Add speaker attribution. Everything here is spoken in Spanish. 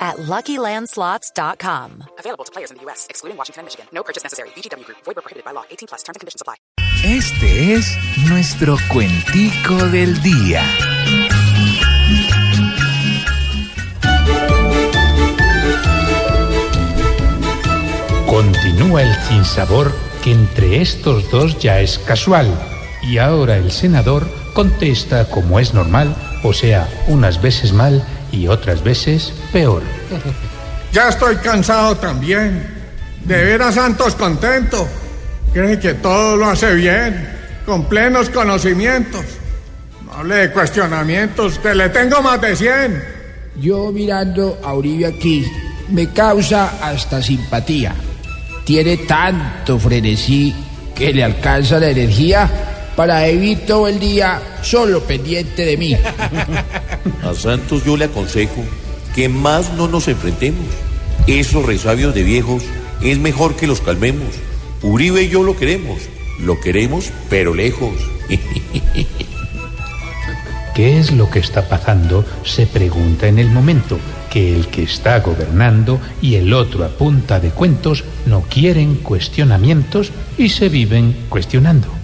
Speaker 1: at LuckyLandSlots.com.
Speaker 2: Available to players in the U.S., excluding Washington and Michigan. No purchase necessary. VGW Group. Void where prohibited by law. 18 plus. Terms and conditions apply.
Speaker 3: Este es nuestro cuentico del día.
Speaker 4: Continúa el sinsabor que entre estos dos ya es casual. Y ahora el senador contesta como es normal, o sea, unas veces mal y otras veces peor.
Speaker 5: Ya estoy cansado también. De ver a Santos contento. Cree que todo lo hace bien, con plenos conocimientos. No hable de cuestionamientos, que le tengo más de 100.
Speaker 6: Yo mirando a Uribe aquí, me causa hasta simpatía. Tiene tanto frenesí que le alcanza la energía para vivir todo el día solo pendiente de mí.
Speaker 7: A Santos yo le aconsejo que más no nos enfrentemos. Esos resabios de viejos es mejor que los calmemos. Uribe y yo lo queremos. Lo queremos, pero lejos.
Speaker 4: ¿Qué es lo que está pasando? Se pregunta en el momento que el que está gobernando y el otro a punta de cuentos no quieren cuestionamientos y se viven cuestionando.